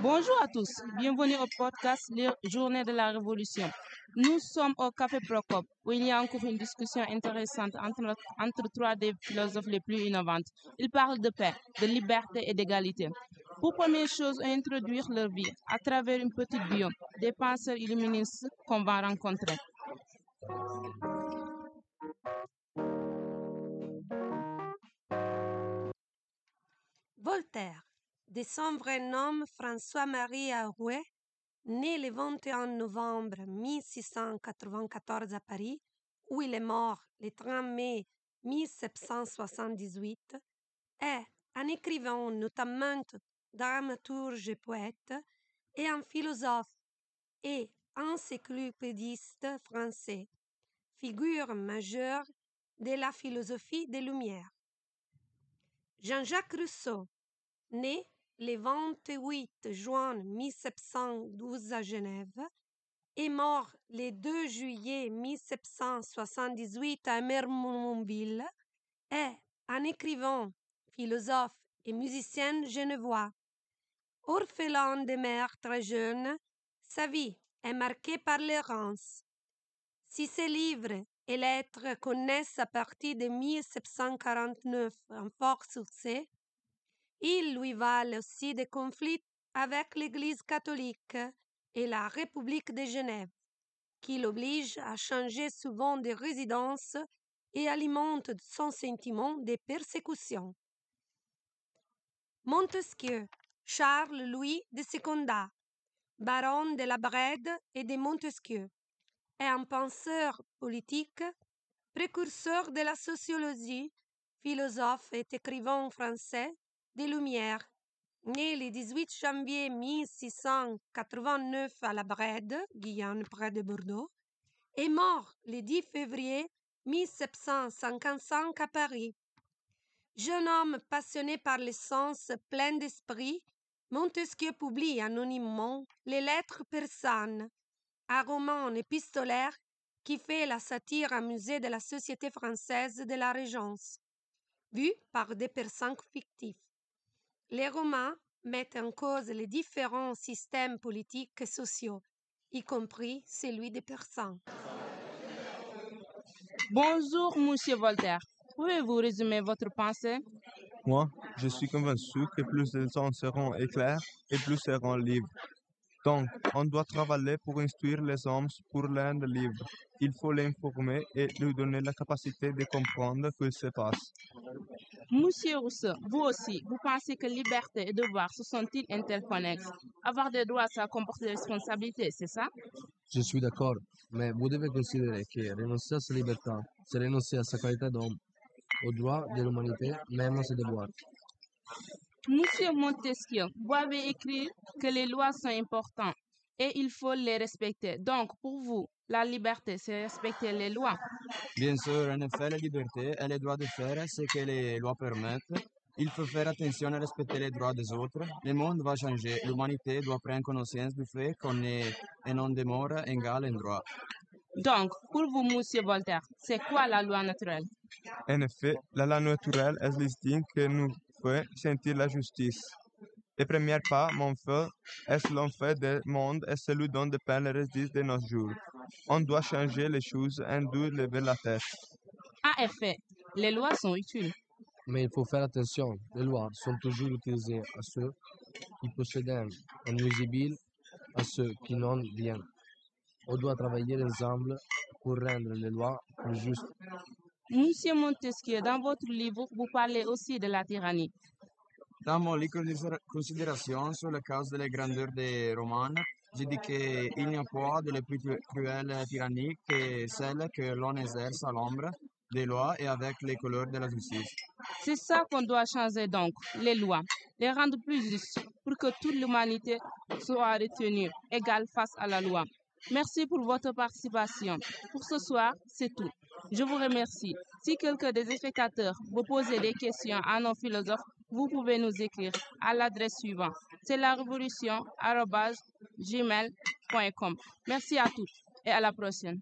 Bonjour à tous, bienvenue au podcast Les Journées de la Révolution. Nous sommes au Café Procop où il y a encore une discussion intéressante entre, trois des philosophes les plus innovantes. Ils parlent de paix, de liberté et d'égalité. Pour première chose, introduire leur vie à travers une petite bio des penseurs illuministes qu'on va rencontrer. Voltaire, de son vrai nom François-Marie Arouet, né le 21 novembre 1694 à Paris, où il est mort le 30 mai 1778, est un écrivain, notamment dramaturge et poète, et un philosophe et encyclopédiste français, figure majeure de la philosophie des Lumières. Jean-Jacques Rousseau, né le 28 juin 1712 à Genève, est mort le 2 juillet 1778 à Mermonville, est un écrivain, philosophe et musicien genevois. Orphelin de mère très jeune, sa vie est marquée par l'errance. Si ses livres et lettres connaissent à partir de 1749 un fort succès, il lui valent aussi des conflits avec l'Église catholique et la République de Genève, qui l'oblige à changer souvent de résidence et alimente son sentiment de persécution. Montesquieu, Charles-Louis de Secondat, baron de la Brède et de Montesquieu, est un penseur politique, précurseur de la sociologie, philosophe et écrivain français des Lumières, né le 18 janvier 1689 à la Brède, Guyane près de Bordeaux, et mort le 10 février 1755 à Paris. Jeune homme passionné par les sens, plein d'esprit, Montesquieu publie anonymement les Lettres persanes, un roman épistolaire qui fait la satire amusée de la société française de la Régence, vue par des persans fictifs. Les romans mettent en cause les différents systèmes politiques et sociaux, y compris celui des persans. Bonjour, monsieur Voltaire. Pouvez-vous résumer votre pensée? Moi, je suis convaincu que plus les gens seront éclairs et plus seront libres. Donc, on doit travailler pour instruire les hommes pour l'un livre. Il faut l'informer et lui donner la capacité de comprendre ce qui se passe. Monsieur Rousseau, vous aussi, vous pensez que liberté et devoir se sont-ils interconnexes? Avoir des droits, ça comporte des responsabilités, c'est ça? Je suis d'accord, mais vous devez considérer que renoncer à sa liberté, c'est renoncer à sa qualité d'homme, aux droits de l'humanité, même à ses devoirs. Monsieur Montesquieu, vous avez écrit que les lois sont importantes et il faut les respecter. Donc, pour vous, la liberté, c'est respecter les lois. Bien sûr, en effet, la liberté est le droit de faire ce que les lois permettent. Il faut faire attention à respecter les droits des autres. Le monde va changer. L'humanité doit prendre conscience du fait qu'on est un homme demeure égal en droit. Donc, pour vous, Monsieur Voltaire, c'est quoi la loi naturelle? En effet, la loi naturelle est l'instinct que nous fait sentir la justice. Le premier pas, mon frère, est l'enfer du monde et celui dont dépend le reste de nos jours? On doit changer les choses et d'où lever la tête. En effet, les lois sont utiles. Mais il faut faire attention, les lois sont toujours utilisées à ceux qui possèdent un nuisible, à ceux qui n'ont rien. On doit travailler ensemble pour rendre les lois plus justes. Monsieur Montesquieu, dans votre livre, vous parlez aussi de la tyrannie. Dans mon livre de considération sur la cause de la grandeur des romans, je dis qu'il n'y a pas de plus cruelle tyrannie que celle que l'on exerce à l'ombre des lois et avec les couleurs de la justice. C'est ça qu'on doit changer donc, les lois, les rendre plus justes pour que toute l'humanité soit retenue égale face à la loi. Merci pour votre participation. Pour ce soir, c'est tout. Je vous remercie. Si quelqu'un des spectateurs vous pose des questions à nos philosophes, vous pouvez nous écrire à l'adresse suivante. C'est la révolution Merci à toutes et à la prochaine.